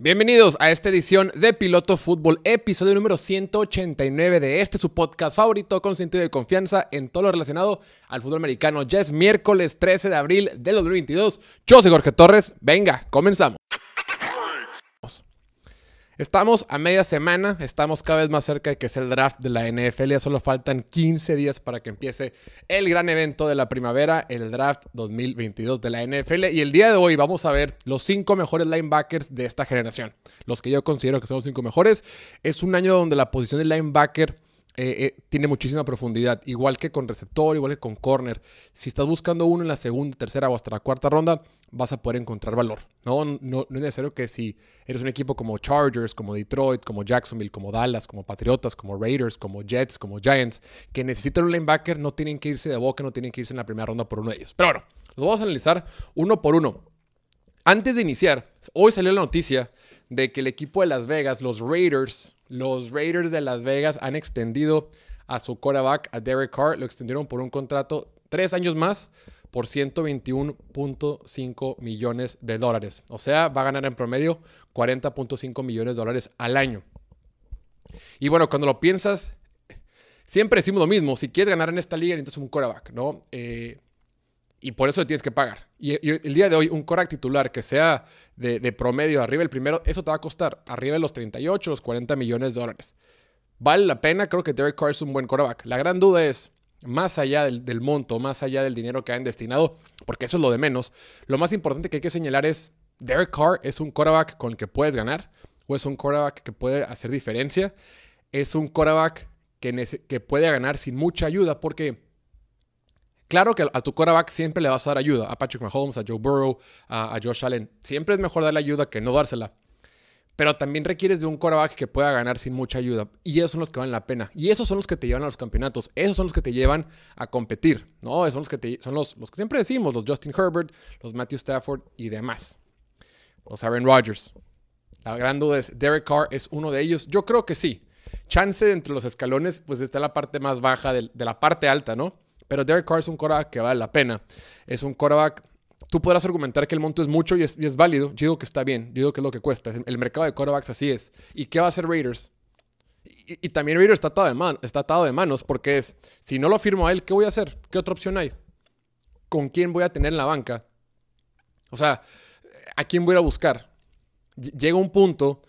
Bienvenidos a esta edición de Piloto Fútbol, episodio número 189 de este su podcast favorito con sentido de confianza en todo lo relacionado al fútbol americano. Ya es miércoles 13 de abril de 2022. Yo soy Jorge Torres. Venga, comenzamos. Estamos a media semana, estamos cada vez más cerca de que sea el draft de la NFL. Ya solo faltan 15 días para que empiece el gran evento de la primavera, el draft 2022 de la NFL. Y el día de hoy vamos a ver los cinco mejores linebackers de esta generación. Los que yo considero que son los cinco mejores. Es un año donde la posición de linebacker eh, eh, tiene muchísima profundidad, igual que con receptor, igual que con corner. Si estás buscando uno en la segunda, tercera o hasta la cuarta ronda, vas a poder encontrar valor. No, no, no es necesario que si eres un equipo como Chargers, como Detroit, como Jacksonville, como Dallas, como Patriotas, como Raiders, como Jets, como Giants, que necesitan un linebacker, no tienen que irse de boca, no tienen que irse en la primera ronda por uno de ellos. Pero bueno, los vamos a analizar uno por uno. Antes de iniciar, hoy salió la noticia de que el equipo de Las Vegas, los Raiders, los Raiders de Las Vegas han extendido a su quarterback, a Derek Carr, lo extendieron por un contrato tres años más por 121.5 millones de dólares. O sea, va a ganar en promedio 40.5 millones de dólares al año. Y bueno, cuando lo piensas, siempre decimos lo mismo. Si quieres ganar en esta liga, necesitas un quarterback, ¿no? Eh, y por eso tienes que pagar. Y, y, el día de hoy, un quarterback titular que sea de, de, promedio arriba el primero, eso te va a costar arriba de los 38, los 40 millones de dólares. Vale la pena, creo que Derek Carr es un buen quarterback. La gran duda es, más allá del, del, monto, más allá del dinero que han destinado, porque eso es lo de menos, lo más importante que hay que señalar es, Derek Carr es un quarterback con el que puedes ganar, o es un quarterback que puede hacer diferencia, es un quarterback que, que puede ganar sin mucha ayuda, porque Claro que a tu quarterback siempre le vas a dar ayuda. A Patrick Mahomes, a Joe Burrow, a, Josh Allen. Siempre es mejor darle ayuda que no dársela. Pero también requieres de un quarterback que pueda ganar sin mucha ayuda. Y esos son los que valen la pena. Y esos son los que te llevan a los campeonatos. Esos son los que te llevan a competir. ¿no? Esos son los que, te, son los, que siempre decimos. Los Justin Herbert, los Matthew Stafford y demás. Los Aaron Rodgers. La gran duda es, ¿Derek Carr es uno de ellos? Yo creo que sí. Chance entre los escalones, pues está la parte más baja de la parte alta, ¿no? Pero Derek Carr es un quarterback que vale la pena. Es un quarterback. Tú podrás argumentar que el monto es mucho y es, válido. Yo digo que está bien. Yo digo que es lo que cuesta. El mercado de quarterbacks así es. ¿Y qué va a hacer Raiders? Y, y también Raiders está atado, de man, está atado de manos porque es, si no lo firmo a él, ¿qué voy a hacer? ¿Qué otra opción hay? ¿Con quién voy a tener en la banca? O sea, ¿a quién voy a buscar? Llega un punto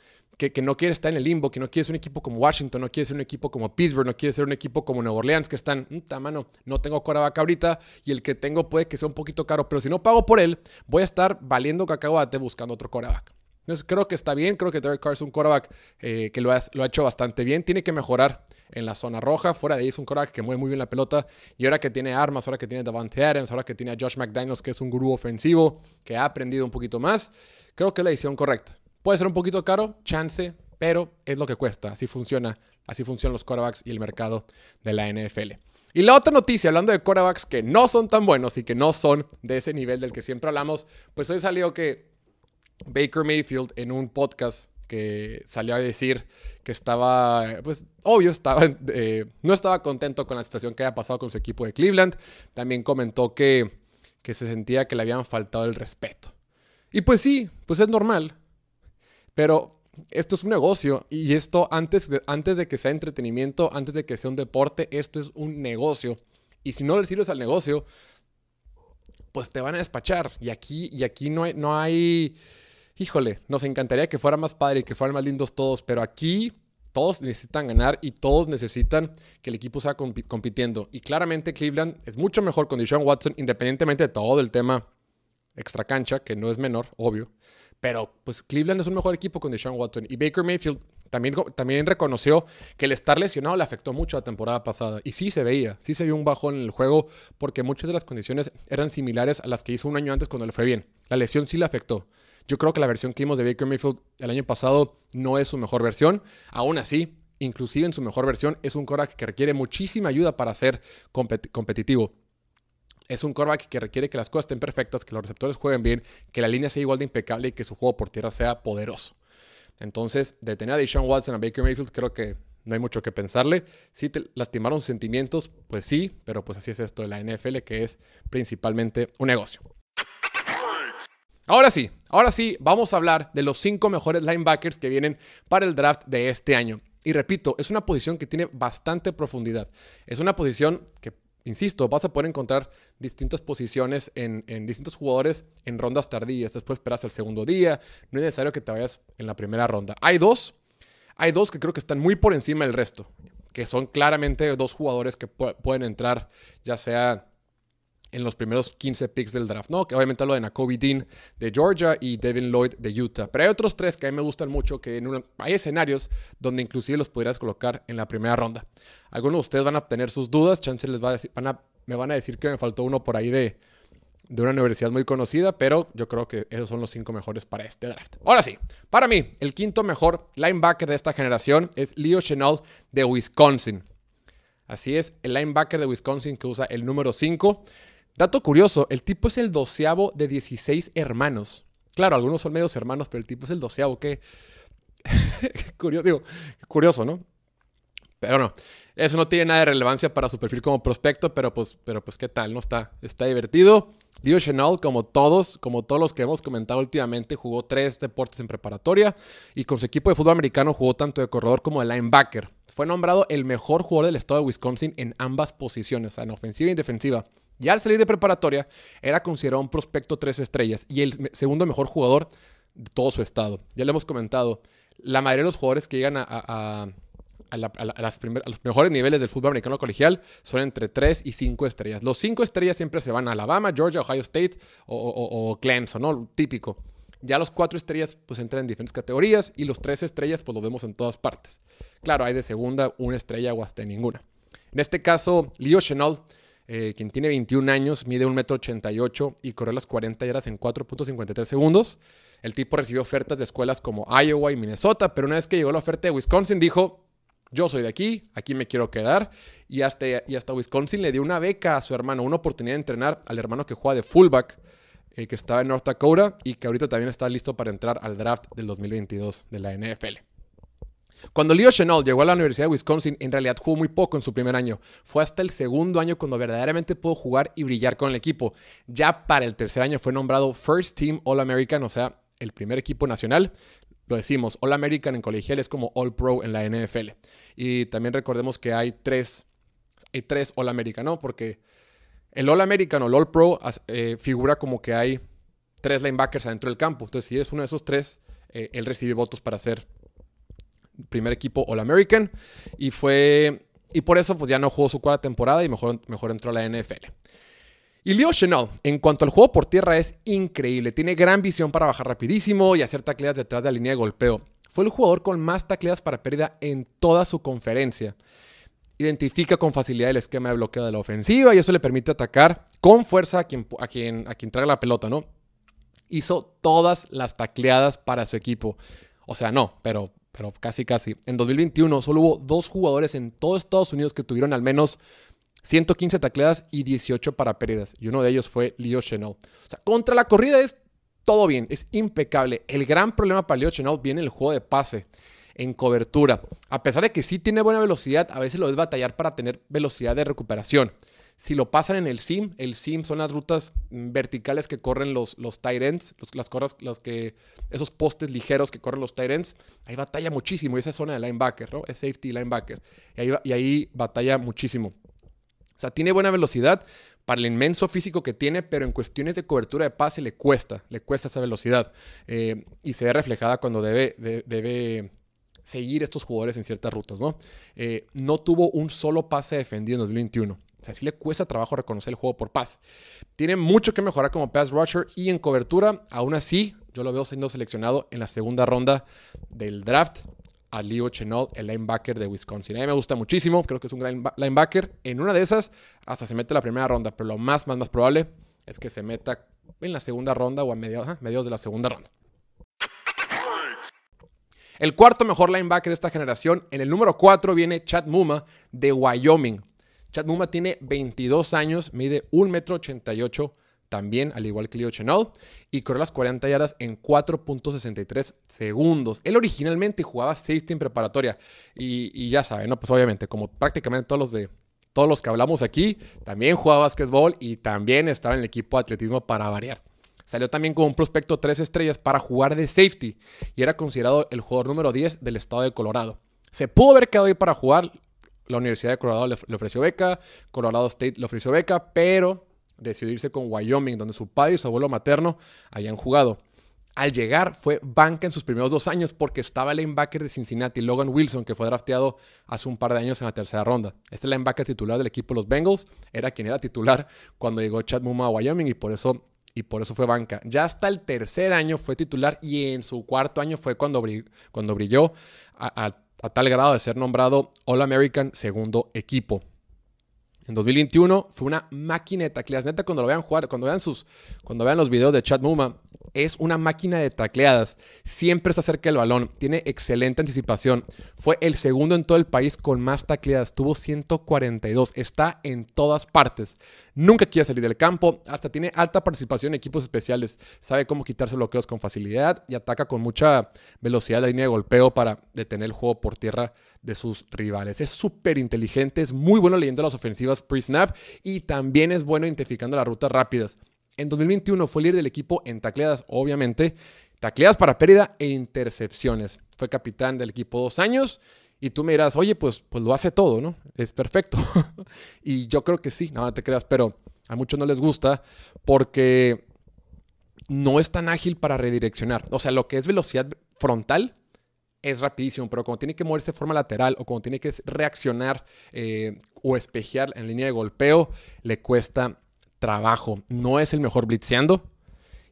que, no quiere estar en el limbo, que no quiere ser un equipo como Washington, no quiere ser un equipo como Pittsburgh, no quiere ser un equipo como Nueva Orleans, que están, mano, no tengo quarterback ahorita y el que tengo puede que sea un poquito caro, pero si no pago por él, voy a estar valiendo cacahuate buscando otro quarterback. Entonces creo que está bien, creo que Derek Carr es un quarterback eh, que lo ha, lo ha, hecho bastante bien, tiene que mejorar en la zona roja, fuera de ahí es un quarterback que mueve muy bien la pelota y ahora que tiene armas, ahora que tiene Davante Adams, ahora que tiene a Josh McDaniels, que es un gurú ofensivo, que ha aprendido un poquito más, creo que es la decisión correcta. Puede ser un poquito caro, chance, pero es lo que cuesta. Así funciona, así funcionan los quarterbacks y el mercado de la NFL. Y la otra noticia, hablando de quarterbacks que no son tan buenos y que no son de ese nivel del que siempre hablamos, pues hoy salió que Baker Mayfield en un podcast que salió a decir que estaba, pues obvio, estaba, eh, no estaba contento con la situación que había pasado con su equipo de Cleveland. También comentó que, que se sentía que le habían faltado el respeto. Y pues sí, pues es normal. Pero esto es un negocio y esto antes de, antes de que sea entretenimiento, antes de que sea un deporte, esto es un negocio. Y si no le sirves al negocio, pues te van a despachar. Y aquí, y aquí no hay, no hay, híjole, nos encantaría que fuera más padre y que fueran más lindos todos, pero aquí todos necesitan ganar y todos necesitan que el equipo sea comp compitiendo. Y claramente Cleveland es mucho mejor con Deshaun Watson, independientemente de todo el tema extra cancha, que no es menor, obvio. Pero pues Cleveland es un mejor equipo con Deshaun Watson. Y Baker Mayfield también, también reconoció que el estar lesionado le afectó mucho la temporada pasada. Y sí se veía, sí se vio un bajón en el juego porque muchas de las condiciones eran similares a las que hizo un año antes cuando le fue bien. La lesión sí le afectó. Yo creo que la versión que vimos de Baker Mayfield el año pasado no es su mejor versión. Aún así, inclusive en su mejor versión, es un quarterback que requiere muchísima ayuda para ser compet competitivo. Es un quarterback que requiere que las cosas estén perfectas, que los receptores jueguen bien, que la línea sea igual de impecable y que su juego por tierra sea poderoso. Entonces, de tener a Deshaun Watson a Baker Mayfield, creo que no hay mucho que pensarle. Si te lastimaron sus sentimientos, pues sí, pero pues así es esto de la NFL, que es principalmente un negocio. Ahora sí, ahora sí, vamos a hablar de los cinco mejores linebackers que vienen para el draft de este año. Y repito, es una posición que tiene bastante profundidad. Es una posición que, insisto, vas a poder encontrar distintas posiciones en, distintos jugadores en rondas tardías. Después esperas el segundo día. No es necesario que te vayas en la primera ronda. Hay dos, hay dos que creo que están muy por encima del resto. Que son claramente dos jugadores que pueden entrar, ya sea en los primeros 15 picks del draft, ¿no? Que obviamente hablo de Nakobe Dean de Georgia y Devin Lloyd de Utah. Pero hay otros tres que a mí me gustan mucho, que en hay escenarios donde inclusive los podrías colocar en la primera ronda. Algunos de ustedes van a tener sus dudas, chance les va a decir, me van a decir que me faltó uno por ahí de, de una universidad muy conocida, pero yo creo que esos son los cinco mejores para este draft. Ahora sí, para mí, el quinto mejor linebacker de esta generación es Leo Chenal de Wisconsin. Así es, el linebacker de Wisconsin que usa el número 5. Dato curioso, el tipo es el doceavo de 16 hermanos. Claro, algunos son medios hermanos, pero el tipo es el doceavo. Qué, curioso, digo, curioso, ¿no? Pero no, eso no tiene nada de relevancia para su perfil como prospecto, pero pues, pero pues qué tal, ¿no? Está, está divertido. Dio Chenal, como todos, como todos los que hemos comentado últimamente, jugó tres deportes en preparatoria y con su equipo de fútbol americano jugó tanto de corredor como de linebacker. Fue nombrado el mejor jugador del estado de Wisconsin en ambas posiciones, en ofensiva y en defensiva. Ya al salir de preparatoria, era considerado un prospecto tres estrellas y el segundo mejor jugador de todo su estado. Ya le hemos comentado, la mayoría de los jugadores que llegan a, los mejores niveles del fútbol americano colegial son entre 3 y 5 estrellas. Los 5 estrellas siempre se van a Alabama, Georgia, Ohio State o, Clemson, ¿no? Típico. Ya los 4 estrellas pues entran en diferentes categorías y los 3 estrellas pues los vemos en todas partes. Claro, hay de segunda una estrella o hasta ninguna. En este caso, Leo Chenal eh, quien tiene 21 años, mide 1,88 m y corre las 40 yardas en 4.53 segundos. El tipo recibió ofertas de escuelas como Iowa y Minnesota, pero una vez que llegó la oferta de Wisconsin dijo, yo soy de aquí, aquí me quiero quedar. Y hasta, y hasta Wisconsin le dio una beca a su hermano, una oportunidad de entrenar al hermano que juega de fullback, eh, que estaba en North Dakota y que ahorita también está listo para entrar al draft del 2022 de la NFL. Cuando Leo Chenal llegó a la Universidad de Wisconsin, en realidad jugó muy poco en su primer año. Fue hasta el segundo año cuando verdaderamente pudo jugar y brillar con el equipo. Ya para el tercer año fue nombrado First Team All American, o sea, el primer equipo nacional. Lo decimos, All American en colegial es como All Pro en la NFL. Y también recordemos que hay tres, hay tres All American, ¿no? Porque el All American o el All Pro eh, figura como que hay tres linebackers adentro del campo. Entonces, si eres uno de esos tres, eh, él recibe votos para ser primer equipo All American y fue y por eso pues ya no jugó su cuarta temporada y mejor, mejor entró a la NFL. Y Leo Chenal, en cuanto al juego por tierra, es increíble. Tiene gran visión para bajar rapidísimo y hacer tacleadas detrás de la línea de golpeo. Fue el jugador con más tacleadas para pérdida en toda su conferencia. Identifica con facilidad el esquema de bloqueo de la ofensiva y eso le permite atacar con fuerza a quien, a quien, a quien trae la pelota, ¿no? Hizo todas las tacleadas para su equipo. O sea, no, pero pero casi casi. En 2021 solo hubo dos jugadores en todo Estados Unidos que tuvieron al menos 115 tacleadas y 18 para pérdidas. Y uno de ellos fue Leo Chenal. O sea, contra la corrida es todo bien, es impecable. El gran problema para Leo Chenal viene en el juego de pase, en cobertura. A pesar de que sí tiene buena velocidad, a veces lo es batallar para tener velocidad de recuperación. Si lo pasan en el sim, el sim son las rutas verticales que corren los, los tight ends, las corras, las que, esos postes ligeros que corren los tight ends. Ahí batalla muchísimo. esa zona de linebacker, ¿no? Es safety linebacker. Y ahí, y ahí batalla muchísimo. O sea, tiene buena velocidad para el inmenso físico que tiene, pero en cuestiones de cobertura de pase le cuesta, le cuesta esa velocidad. Eh, y se ve reflejada cuando debe, debe seguir estos jugadores en ciertas rutas, ¿no? Eh, no tuvo un solo pase defendido en 2021. O sea, sí le cuesta trabajo reconocer el juego por paz. Tiene mucho que mejorar como pass rusher y en cobertura. Aún así, yo lo veo siendo seleccionado en la segunda ronda del draft a Leo Chenol, el linebacker de Wisconsin. A mí me gusta muchísimo, creo que es un gran linebacker. En una de esas, hasta se mete la primera ronda, pero lo más, más, más probable es que se meta en la segunda ronda o a mediados, mediados de la segunda ronda. El cuarto mejor linebacker de esta generación, en el número 4 viene Chad Muma de Wyoming. Chad Muma tiene 22 años, mide 1,88 m, también, al igual que Leo Chenol, y corrió las 40 yardas en 4.63 segundos. Él originalmente jugaba safety en preparatoria, y, ya saben, ¿no? Pues obviamente, como prácticamente todos los de todos los que hablamos aquí, también jugaba básquetbol y también estaba en el equipo de atletismo para variar. Salió también como un prospecto tres estrellas para jugar de safety y era considerado el jugador número 10 del estado de Colorado. Se pudo haber quedado ahí para jugar. La Universidad de Colorado le, ofreció beca, Colorado State le ofreció beca, pero decidió irse con Wyoming, donde su padre y su abuelo materno habían jugado. Al llegar fue banca en sus primeros dos años porque estaba el linebacker de Cincinnati, Logan Wilson, que fue drafteado hace un par de años en la tercera ronda. Este linebacker titular del equipo de los Bengals era quien era titular cuando llegó Chad Muma a Wyoming y por eso, y por eso fue banca. Ya hasta el tercer año fue titular y en su cuarto año fue cuando, cuando brilló a tal grado de ser nombrado All American segundo equipo. En 2021 fue una máquina de tacleadas. Neta, cuando lo vean jugar, cuando vean sus, cuando vean los videos de Chad Muma, es una máquina de tacleadas. Siempre está cerca del balón. Tiene excelente anticipación. Fue el segundo en todo el país con más tacleadas. Tuvo 142. Está en todas partes. Nunca quiere salir del campo. Hasta tiene alta participación en equipos especiales. Sabe cómo quitarse bloqueos con facilidad y ataca con mucha velocidad la línea de golpeo para detener el juego por tierra de sus rivales. Es súper inteligente. Es muy bueno leyendo las ofensivas pre-snap y también es bueno identificando las rutas rápidas. En 2021 fue líder del equipo en tacleadas, obviamente. Tacleadas para pérdida e intercepciones. Fue capitán del equipo dos años. Y tú me dirás, oye, pues, pues lo hace todo, ¿no? Es perfecto. y yo creo que sí, no te creas, pero a muchos no les gusta porque no es tan ágil para redireccionar. O sea, lo que es velocidad frontal es rapidísimo, pero cuando tiene que moverse de forma lateral o cuando tiene que reaccionar eh, o espejear en línea de golpeo, le cuesta trabajo. No es el mejor blitzeando.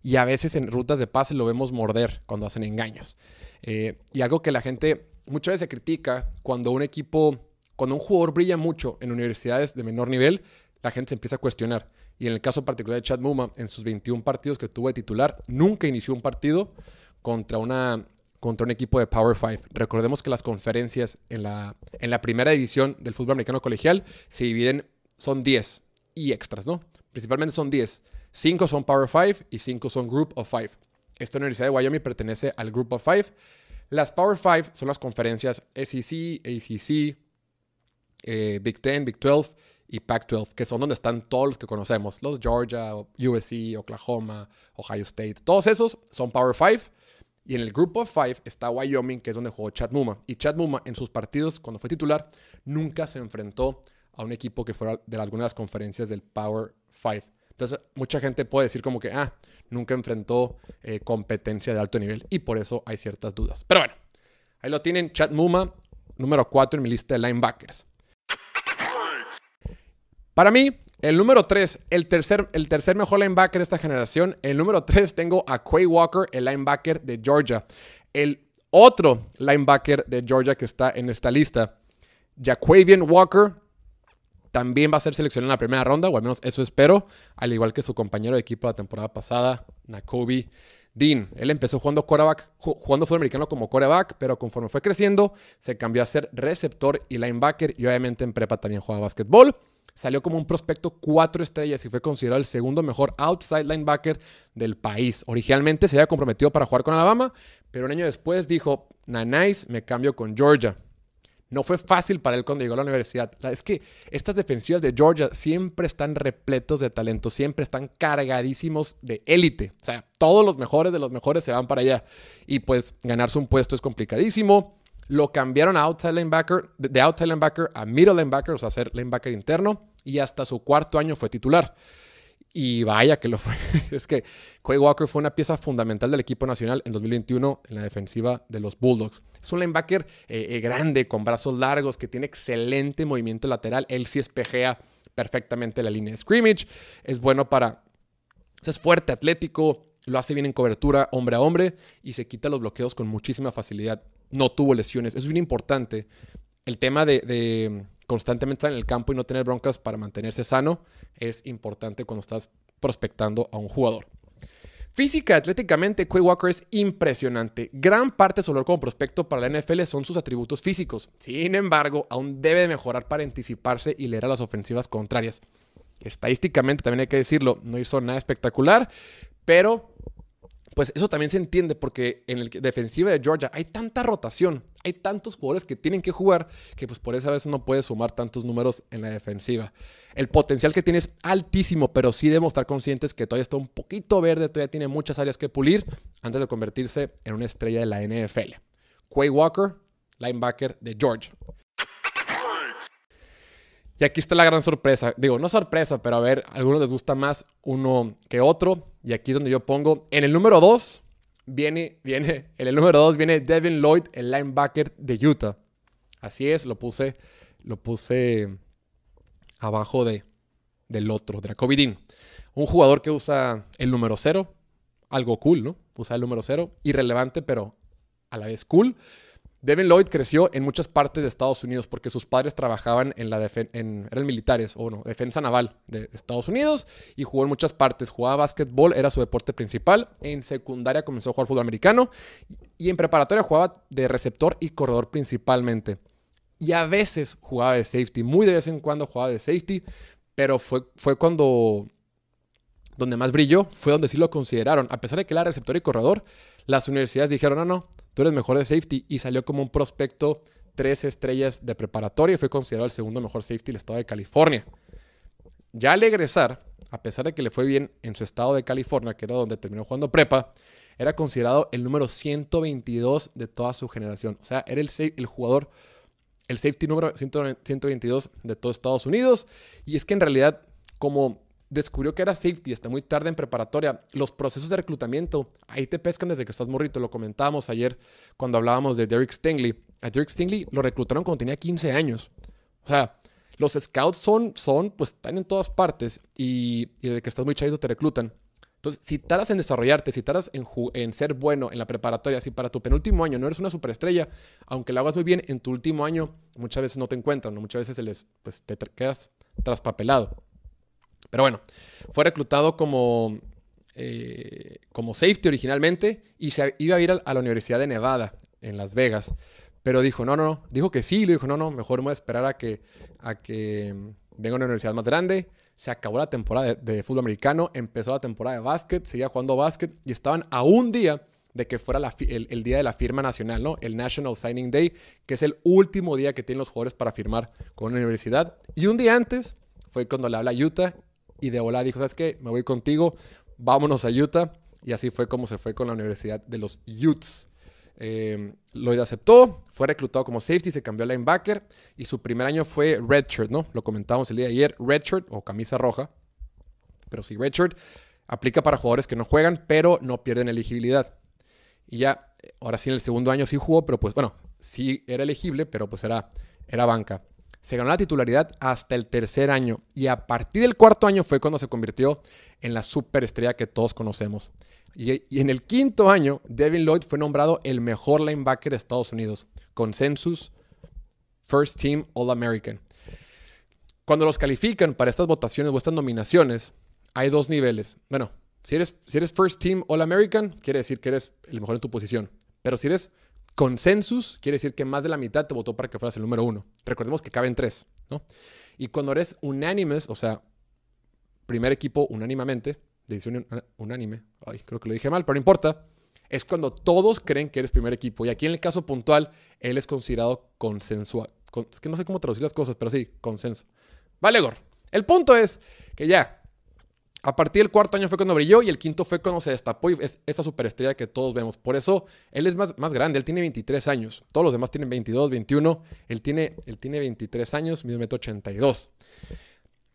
Y a veces en rutas de pase lo vemos morder cuando hacen engaños. Eh, y algo que la gente muchas veces critica cuando un equipo, cuando un jugador brilla mucho en universidades de menor nivel, la gente se empieza a cuestionar. Y en el caso particular de Chad Muma, en sus 21 partidos que tuvo de titular, nunca inició un partido contra, una, contra un equipo de Power 5. Recordemos que las conferencias en la, en la primera división del fútbol americano colegial se dividen, son 10 y extras, ¿no? Principalmente son 10. 5 son Power 5 y 5 son Group of 5. Esta Universidad de Wyoming pertenece al Group of 5. Las Power 5 son las conferencias SEC, ACC, eh, Big 10, Big 12 y Pac-12, que son donde están todos los que conocemos. Los Georgia, USC, Oklahoma, Ohio State. Todos esos son Power 5. Y en el Group of 5 está Wyoming, que es donde jugó Chad Muma. Y Chad Muma en sus partidos, cuando fue titular, nunca se enfrentó a un equipo que fuera de alguna de las conferencias del Power entonces, mucha gente puede decir como que, ah, nunca enfrentó eh, competencia de alto nivel y por eso hay ciertas dudas. Pero bueno, ahí lo tienen, Chad Muma, número 4 en mi lista de linebackers. Para mí, el número 3, el tercer, el tercer mejor linebacker de esta generación, el número 3 tengo a Quay Walker, el linebacker de Georgia. El otro linebacker de Georgia que está en esta lista, Jaquavian Walker, también va a ser seleccionado en la primera ronda, o al menos eso espero, al igual que su compañero de equipo la temporada pasada, Nakobe Dean. Él empezó jugando quarterback, jugando fútbol americano como quarterback, pero conforme fue creciendo, se cambió a ser receptor y linebacker, y obviamente en prepa también jugaba básquetbol. Salió como un prospecto cuatro estrellas y fue considerado el segundo mejor outside linebacker del país. Originalmente se había comprometido para jugar con Alabama, pero un año después dijo, nice, me cambio con Georgia. No fue fácil para él cuando llegó a la universidad. Es que estas defensivas de Georgia siempre están repletos de talento, siempre están cargadísimos de élite. O sea, todos los mejores de los mejores se van para allá. Y pues ganarse un puesto es complicadísimo. Lo cambiaron a outside linebacker, de outside linebacker a middle linebacker, o sea, ser linebacker interno. Y hasta su cuarto año fue titular. Y vaya que lo fue. es que Quay Walker fue una pieza fundamental del equipo nacional en 2021 en la defensiva de los Bulldogs. Es un linebacker eh, eh, grande, con brazos largos, que tiene excelente movimiento lateral. Él sí espejea perfectamente la línea de scrimmage. Es bueno para... Es fuerte, atlético, lo hace bien en cobertura hombre a hombre y se quita los bloqueos con muchísima facilidad. No tuvo lesiones. Es bien importante. El tema de constantemente estar en el campo y no tener broncas para mantenerse sano es importante cuando estás prospectando a un jugador. Física atléticamente, Quay Walker es impresionante. Gran parte de su valor como prospecto para la NFL son sus atributos físicos. Sin embargo, aún debe mejorar para anticiparse y leer a las ofensivas contrarias. Estadísticamente, también hay que decirlo, no hizo nada espectacular, pero pues eso también se entiende porque en el defensivo de Georgia hay tanta rotación, hay tantos jugadores que tienen que jugar que pues por esa vez no puede sumar tantos números en la defensiva. El potencial que tiene es altísimo, pero sí debemos estar conscientes que todavía está un poquito verde, todavía tiene muchas áreas que pulir antes de convertirse en una estrella de la NFL. Quay Walker, linebacker de Georgia. Y aquí está la gran sorpresa. Digo, no sorpresa, pero a ver, a algunos les gusta más uno que otro. Y aquí es donde yo pongo. En el número 2 viene, viene, en el número 2 viene Devin Lloyd, el linebacker de Utah. Así es, lo puse, lo puse abajo de, del otro, de Dean. Un jugador que usa el número 0. Algo cool, ¿no? Usa el número 0. Irrelevante, pero a la vez cool. Devin Lloyd creció en muchas partes de Estados Unidos porque sus padres trabajaban en la en, eran militares o no, defensa naval de Estados Unidos y jugó en muchas partes. Jugaba básquetbol, era su deporte principal. En secundaria comenzó a jugar fútbol americano y en preparatoria jugaba de receptor y corredor principalmente. Y a veces jugaba de safety, muy de vez en cuando jugaba de safety, pero fue, fue cuando donde más brilló, fue donde sí lo consideraron. A pesar de que era receptor y corredor, las universidades dijeron, no, no, tú eres mejor de safety y salió como un prospecto tres estrellas de preparatoria y fue considerado el segundo mejor safety del estado de California. Ya al egresar, a pesar de que le fue bien en su estado de California, que era donde terminó jugando prepa, era considerado el número 122 de toda su generación. O sea, era el, el jugador, el safety número 122 de todo Estados Unidos. Y es que en realidad, como descubrió que era safety hasta muy tarde en preparatoria. Los procesos de reclutamiento, ahí te pescan desde que estás morrito. Lo comentábamos ayer cuando hablábamos de Derek Stingley. A Derek Stingley lo reclutaron cuando tenía 15 años. O sea, los scouts son, son pues están en todas partes y, desde que estás muy chavito te reclutan. Entonces, si taras en desarrollarte, si taras en, en, ser bueno en la preparatoria, si para tu penúltimo año no eres una superestrella, aunque lo hagas muy bien, en tu último año muchas veces no te encuentran, muchas veces les, pues, te quedas traspapelado. Pero bueno, fue reclutado como, eh, como safety originalmente y se iba a ir a, la Universidad de Nevada en Las Vegas. Pero dijo, no, no, no. Dijo que sí, le dijo, no, no, mejor me voy a esperar a que, a que venga una universidad más grande. Se acabó la temporada de, fútbol americano, empezó la temporada de básquet, seguía jugando básquet y estaban a un día de que fuera el, el, día de la firma nacional, ¿no? El National Signing Day, que es el último día que tienen los jugadores para firmar con una universidad. Y un día antes fue cuando le habla Utah y de volada dijo, ¿sabes qué? Me voy contigo, vámonos a Utah. Y así fue como se fue con la Universidad de los Utes. Eh, Lloyd aceptó, fue reclutado como safety, se cambió a linebacker y su primer año fue redshirt, ¿no? Lo comentábamos el día de ayer, redshirt o camisa roja. Pero sí, redshirt aplica para jugadores que no juegan, pero no pierden elegibilidad. Y ya, ahora sí en el segundo año sí jugó, pero pues bueno, sí era elegible, pero pues era, era banca se ganó la titularidad hasta el tercer año y a partir del cuarto año fue cuando se convirtió en la superestrella que todos conocemos. Y, en el quinto año, Devin Lloyd fue nombrado el mejor linebacker de Estados Unidos, consensus First Team All American. Cuando los califican para estas votaciones o estas nominaciones, hay dos niveles. Bueno, si eres, First Team All American, quiere decir que eres el mejor en tu posición. Pero si eres Consensus quiere decir que más de la mitad te votó para que fueras el número uno. Recordemos que caben tres, ¿no? Y cuando eres unánime, o sea, primer equipo unánimemente, decisión unánime, ay, creo que lo dije mal, pero no importa, es cuando todos creen que eres primer equipo. Y aquí en el caso puntual, él es considerado consensual. es que no sé cómo traducir las cosas, pero sí, consenso. Vale, Gor. El punto es que ya, a partir del cuarto año fue cuando brilló y el quinto fue cuando se destapó y es esta superestrella que todos vemos. Por eso él es más, más grande, él tiene 23 años. Todos los demás tienen 22, 21. Él tiene, él tiene 23 años, mide 82.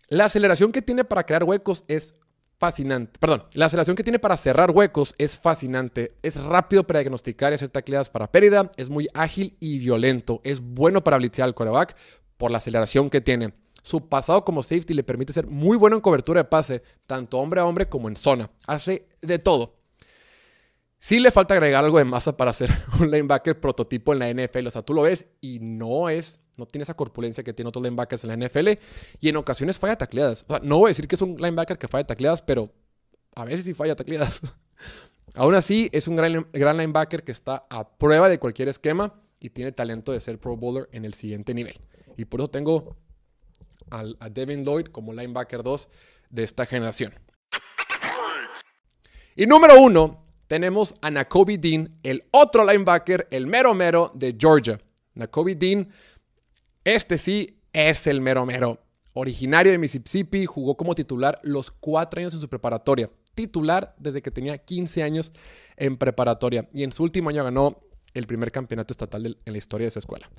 La aceleración que tiene para crear huecos es fascinante. Perdón, la aceleración que tiene para cerrar huecos es fascinante. Es rápido para diagnosticar y hacer tacleadas para pérdida. Es muy ágil y violento. Es bueno para blitzear al coreback por la aceleración que tiene. Su pasado como safety le permite ser muy bueno en cobertura de pase, tanto hombre a hombre como en zona. Hace de todo. Sí le falta agregar algo de masa para ser un linebacker prototipo en la NFL. O sea, tú lo ves y no es, no tiene esa corpulencia que tiene otros linebackers en la NFL. Y en ocasiones falla tacleadas. O sea, no voy a decir que es un linebacker que falla tacleadas, pero a veces sí falla tacleadas. Aún así, es un gran, gran linebacker que está a prueba de cualquier esquema y tiene talento de ser Pro Bowler en el siguiente nivel. Y por eso tengo a Devin Lloyd como linebacker 2 de esta generación. Y número uno, tenemos a Nakobe Dean, el otro linebacker, el mero mero de Georgia. Nakobe Dean, este sí es el mero mero. Originario de Mississippi, jugó como titular los cuatro años en su preparatoria. Titular desde que tenía 15 años en preparatoria. Y en su último año ganó el primer campeonato estatal en la historia de su escuela.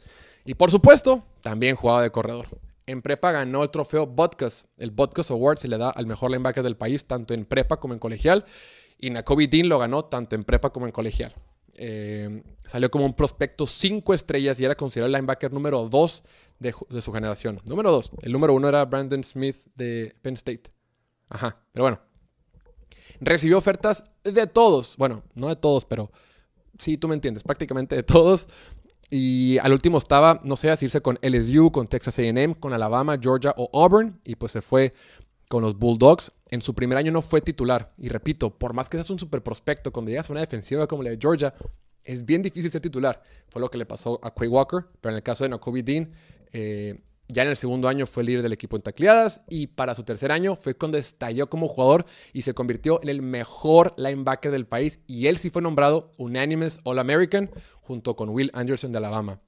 Y por supuesto, también jugaba de corredor. En prepa ganó el trofeo Butkus. El Butkus Award se le da al mejor linebacker del país, tanto en prepa como en colegial. Y Nakobe Dean lo ganó tanto en prepa como en colegial. Eh, salió como un prospecto 5 estrellas y era considerado el linebacker número 2 de, su generación. Número 2. El número 1 era Brandon Smith de Penn State. Ajá, pero bueno. Recibió ofertas de todos. Bueno, no de todos, pero sí, tú me entiendes. Prácticamente de todos. Y al último estaba, no sé, si irse con LSU, con Texas AM, con Alabama, Georgia o Auburn. Y pues se fue con los Bulldogs. En su primer año no fue titular. Y repito, por más que seas un super prospecto, cuando llegas a una defensiva como la de Georgia, es bien difícil ser titular. Fue lo que le pasó a Quay Walker, pero en el caso de Nakobe Dean, eh, ya en el segundo año fue líder del equipo en tacleadas y para su tercer año fue cuando estalló como jugador y se convirtió en el mejor linebacker del país y él sí fue nombrado Unanimous All-American junto con Will Anderson de Alabama.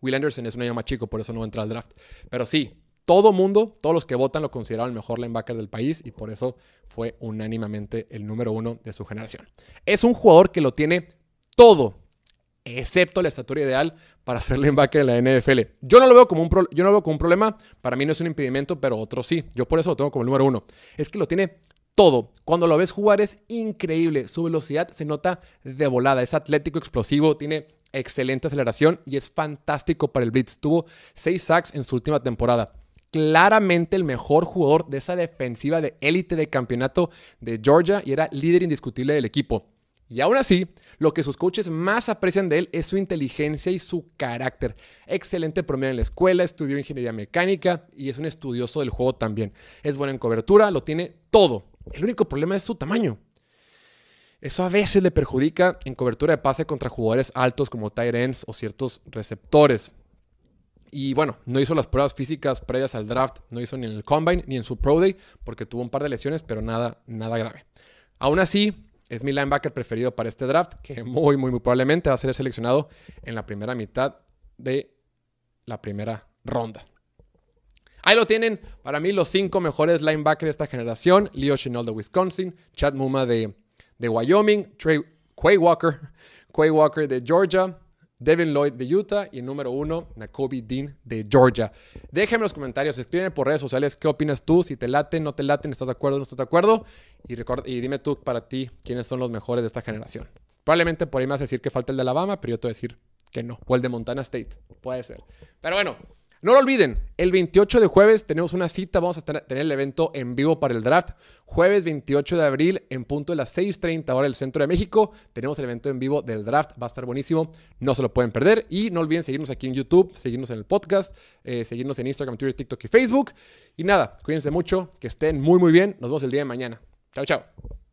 Will Anderson es un año más chico, por eso no entra al draft. Pero sí, todo mundo, todos los que votan lo consideraron el mejor linebacker del país y por eso fue unánimemente el número uno de su generación. Es un jugador que lo tiene todo, excepto la estatura ideal para ser linebacker en la NFL. Yo no lo veo como un, yo no lo veo como un problema, para mí no es un impedimento, pero otros sí. Yo por eso lo tengo como el número uno. Es que lo tiene todo. Cuando lo ves jugar es increíble. Su velocidad se nota de volada. Es atlético, explosivo, tiene excelente aceleración y es fantástico para el blitz. Tuvo seis sacks en su última temporada claramente el mejor jugador de esa defensiva de élite de campeonato de Georgia y era líder indiscutible del equipo. Y aún así, lo que sus coaches más aprecian de él es su inteligencia y su carácter. Excelente promedio en la escuela, estudió ingeniería mecánica y es un estudioso del juego también. Es bueno en cobertura, lo tiene todo. El único problema es su tamaño. Eso a veces le perjudica en cobertura de pase contra jugadores altos como tight ends o ciertos receptores. Y bueno, no hizo las pruebas físicas previas al draft, no hizo ni en el combine ni en su pro day porque tuvo un par de lesiones, pero nada, nada grave. Aún así, es mi linebacker preferido para este draft, que muy, muy, muy probablemente va a ser seleccionado en la primera mitad de la primera ronda. Ahí lo tienen, para mí, los cinco mejores linebackers de esta generación. Leo Chenal de Wisconsin, Chad Muma de, de Wyoming, Trey, Quay Walker, Quay Walker de Georgia, Devin Lloyd de Utah y el número uno, Nakobe Dean de Georgia. Déjenme en los comentarios, escriben por redes sociales qué opinas tú, si te laten, no te laten, estás de acuerdo, no estás de acuerdo. Y, dime tú para ti quiénes son los mejores de esta generación. Probablemente por ahí me vas decir que falta el de Alabama, pero yo te voy a decir que no. O el de Montana State, puede ser. Pero bueno, no lo olviden, el 28 de jueves tenemos una cita, vamos a tener el evento en vivo para el draft. Jueves 28 de abril en punto de las 6.30 hora del centro de México. Tenemos el evento en vivo del draft, va a estar buenísimo, no se lo pueden perder. Y no olviden seguirnos aquí en YouTube, seguirnos en el podcast, eh, seguirnos en Instagram, Twitter, TikTok y Facebook. Y nada, cuídense mucho, que estén muy muy bien, nos vemos el día de mañana. Chao, chao.